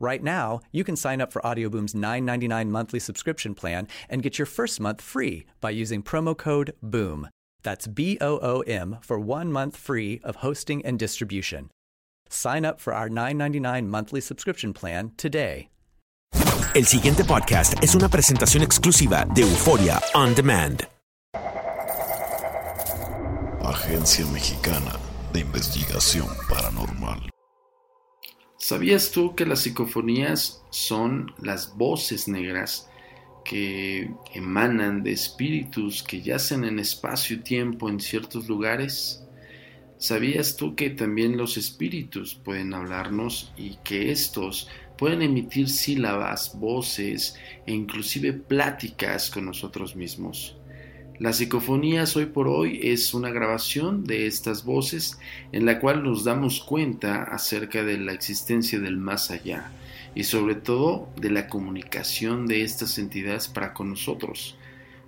Right now, you can sign up for Audioboom's $9.99 monthly subscription plan and get your first month free by using promo code BOOM. That's B O O M for one month free of hosting and distribution. Sign up for our $9.99 monthly subscription plan today. El siguiente podcast es una presentación exclusiva de Euforia On Demand. Agencia Mexicana de Investigación Paranormal. ¿Sabías tú que las psicofonías son las voces negras que emanan de espíritus que yacen en espacio y tiempo en ciertos lugares? ¿Sabías tú que también los espíritus pueden hablarnos y que estos pueden emitir sílabas, voces e inclusive pláticas con nosotros mismos? Las psicofonías hoy por hoy es una grabación de estas voces en la cual nos damos cuenta acerca de la existencia del más allá y sobre todo de la comunicación de estas entidades para con nosotros.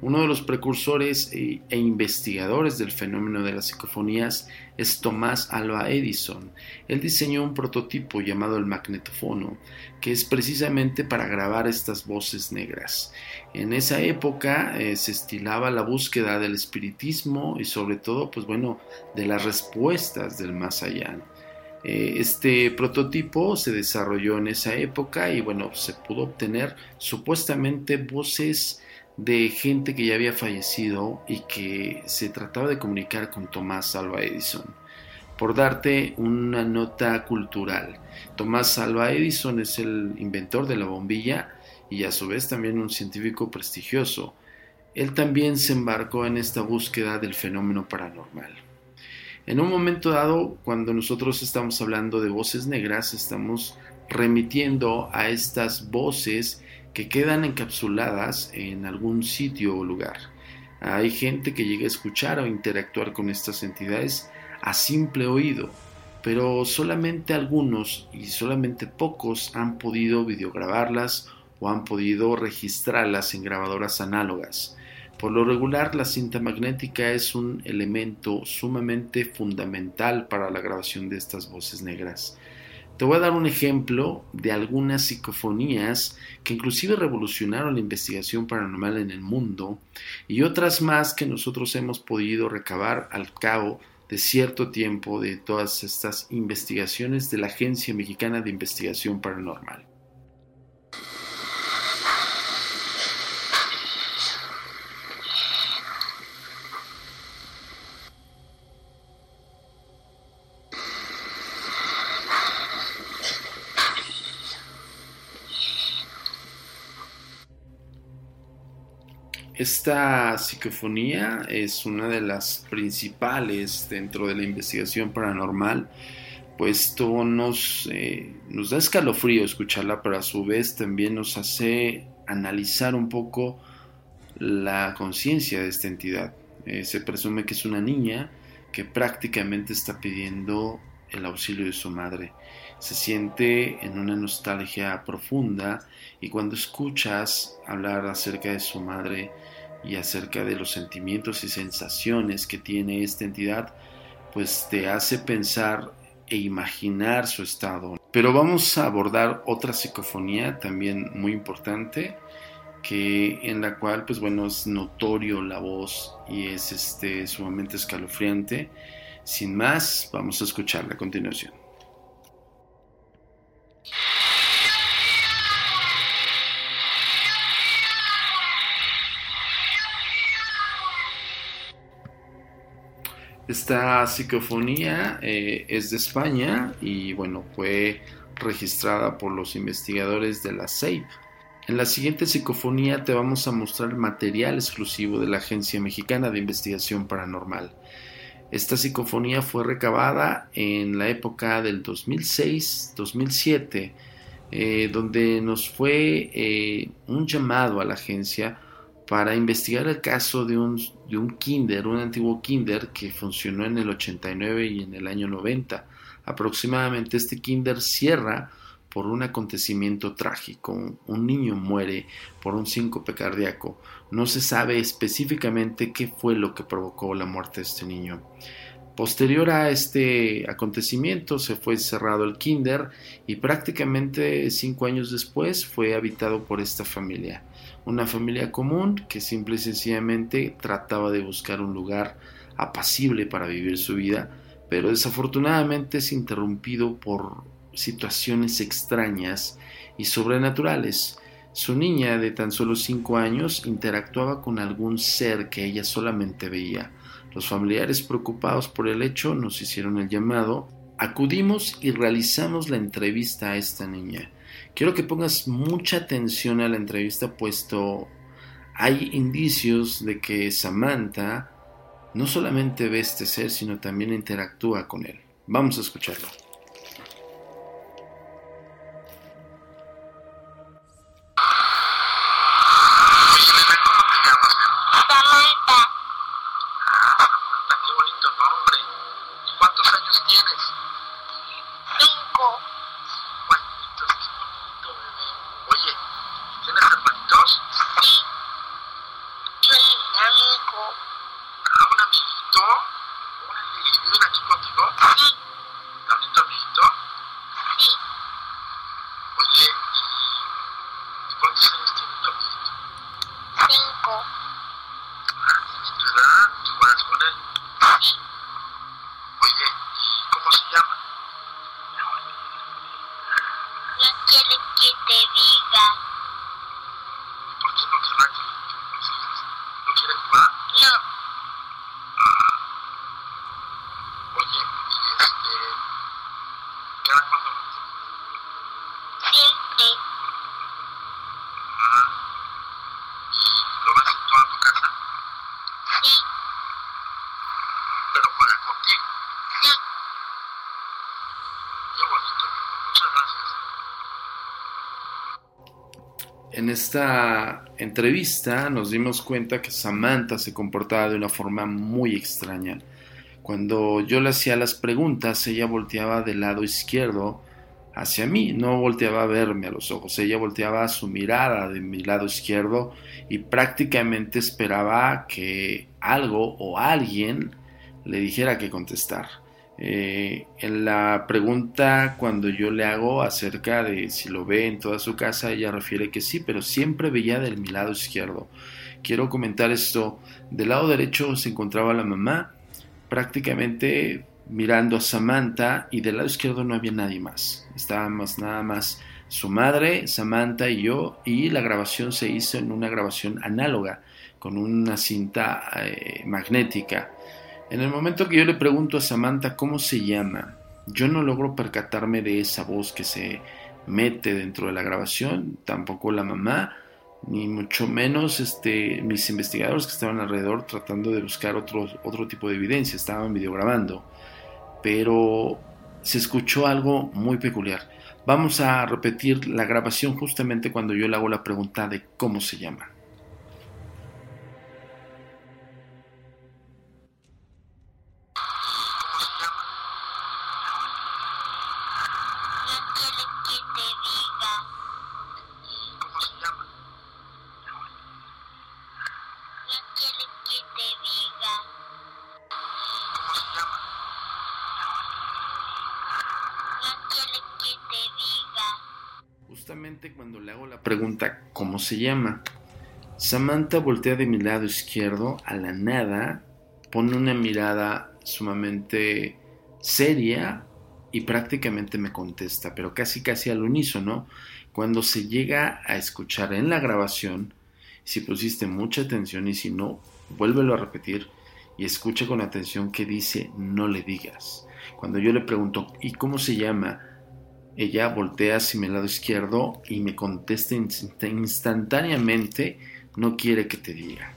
Uno de los precursores e, e investigadores del fenómeno de las psicofonías es Tomás Alva Edison. Él diseñó un prototipo llamado el magnetofono, que es precisamente para grabar estas voces negras. En esa época eh, se estilaba la búsqueda del espiritismo y sobre todo, pues bueno, de las respuestas del más allá. Eh, este prototipo se desarrolló en esa época y bueno, se pudo obtener supuestamente voces de gente que ya había fallecido y que se trataba de comunicar con Tomás Alva Edison. Por darte una nota cultural, Tomás Alva Edison es el inventor de la bombilla y a su vez también un científico prestigioso. Él también se embarcó en esta búsqueda del fenómeno paranormal. En un momento dado, cuando nosotros estamos hablando de voces negras, estamos remitiendo a estas voces que quedan encapsuladas en algún sitio o lugar. Hay gente que llega a escuchar o interactuar con estas entidades a simple oído, pero solamente algunos y solamente pocos han podido videograbarlas o han podido registrarlas en grabadoras análogas. Por lo regular, la cinta magnética es un elemento sumamente fundamental para la grabación de estas voces negras. Te voy a dar un ejemplo de algunas psicofonías que inclusive revolucionaron la investigación paranormal en el mundo y otras más que nosotros hemos podido recabar al cabo de cierto tiempo de todas estas investigaciones de la Agencia Mexicana de Investigación Paranormal. Esta psicofonía es una de las principales dentro de la investigación paranormal, pues esto nos, eh, nos da escalofrío escucharla, pero a su vez también nos hace analizar un poco la conciencia de esta entidad. Eh, se presume que es una niña que prácticamente está pidiendo el auxilio de su madre. Se siente en una nostalgia profunda y cuando escuchas hablar acerca de su madre, y acerca de los sentimientos y sensaciones que tiene esta entidad, pues te hace pensar e imaginar su estado. Pero vamos a abordar otra psicofonía también muy importante que en la cual pues bueno es notorio la voz y es este sumamente escalofriante. Sin más, vamos a escucharla a continuación. Esta psicofonía eh, es de España y bueno, fue registrada por los investigadores de la SEIP. En la siguiente psicofonía te vamos a mostrar material exclusivo de la Agencia Mexicana de Investigación Paranormal. Esta psicofonía fue recabada en la época del 2006-2007, eh, donde nos fue eh, un llamado a la agencia para investigar el caso de un, de un kinder, un antiguo kinder que funcionó en el 89 y en el año 90. Aproximadamente este kinder cierra por un acontecimiento trágico. Un niño muere por un síncope cardíaco. No se sabe específicamente qué fue lo que provocó la muerte de este niño. Posterior a este acontecimiento se fue cerrado el kinder y prácticamente cinco años después fue habitado por esta familia. Una familia común que simple y sencillamente trataba de buscar un lugar apacible para vivir su vida, pero desafortunadamente es interrumpido por situaciones extrañas y sobrenaturales. Su niña de tan solo cinco años interactuaba con algún ser que ella solamente veía. Los familiares preocupados por el hecho nos hicieron el llamado. Acudimos y realizamos la entrevista a esta niña. Quiero que pongas mucha atención a la entrevista puesto hay indicios de que Samantha no solamente ve este ser, sino también interactúa con él. Vamos a escucharlo. Watson. En esta entrevista nos dimos cuenta que Samantha se comportaba de una forma muy extraña. Cuando yo le hacía las preguntas, ella volteaba del lado izquierdo hacia mí, no volteaba a verme a los ojos, ella volteaba su mirada de mi lado izquierdo y prácticamente esperaba que algo o alguien le dijera que contestar. Eh, en la pregunta cuando yo le hago acerca de si lo ve en toda su casa, ella refiere que sí, pero siempre veía del mi lado izquierdo. Quiero comentar esto. Del lado derecho se encontraba la mamá, prácticamente mirando a Samantha, y del lado izquierdo no había nadie más. Estábamos nada más su madre, Samantha y yo, y la grabación se hizo en una grabación análoga, con una cinta eh, magnética. En el momento que yo le pregunto a Samantha cómo se llama, yo no logro percatarme de esa voz que se mete dentro de la grabación, tampoco la mamá, ni mucho menos este, mis investigadores que estaban alrededor tratando de buscar otro, otro tipo de evidencia, estaban videograbando, pero se escuchó algo muy peculiar. Vamos a repetir la grabación justamente cuando yo le hago la pregunta de cómo se llama. Cuando le hago la pregunta ¿cómo se llama? Samantha voltea de mi lado izquierdo a la nada, pone una mirada sumamente seria y prácticamente me contesta, pero casi casi al unísono, cuando se llega a escuchar en la grabación, si pusiste mucha atención y si no, vuélvelo a repetir y escucha con atención que dice no le digas. Cuando yo le pregunto ¿y cómo se llama? Ella voltea hacia mi lado izquierdo y me contesta instantáneamente, no quiere que te diga.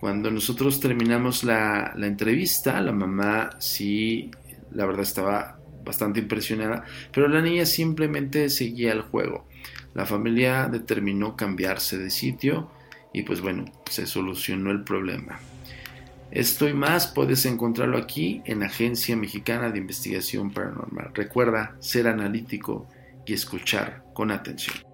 Cuando nosotros terminamos la, entrevista, la mamá sí, la verdad estaba bastante impresionada, pero la niña simplemente seguía el juego. La familia determinó cambiarse de sitio y pues bueno, se solucionó el problema. Esto y más puedes encontrarlo aquí en Agencia Mexicana de Investigación Paranormal. Recuerda ser analítico y escuchar con atención.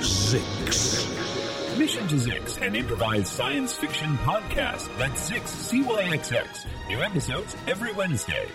Zix. Mission to Zix, an improvised science fiction podcast. That's Zix, C-Y-X-X. New episodes every Wednesday.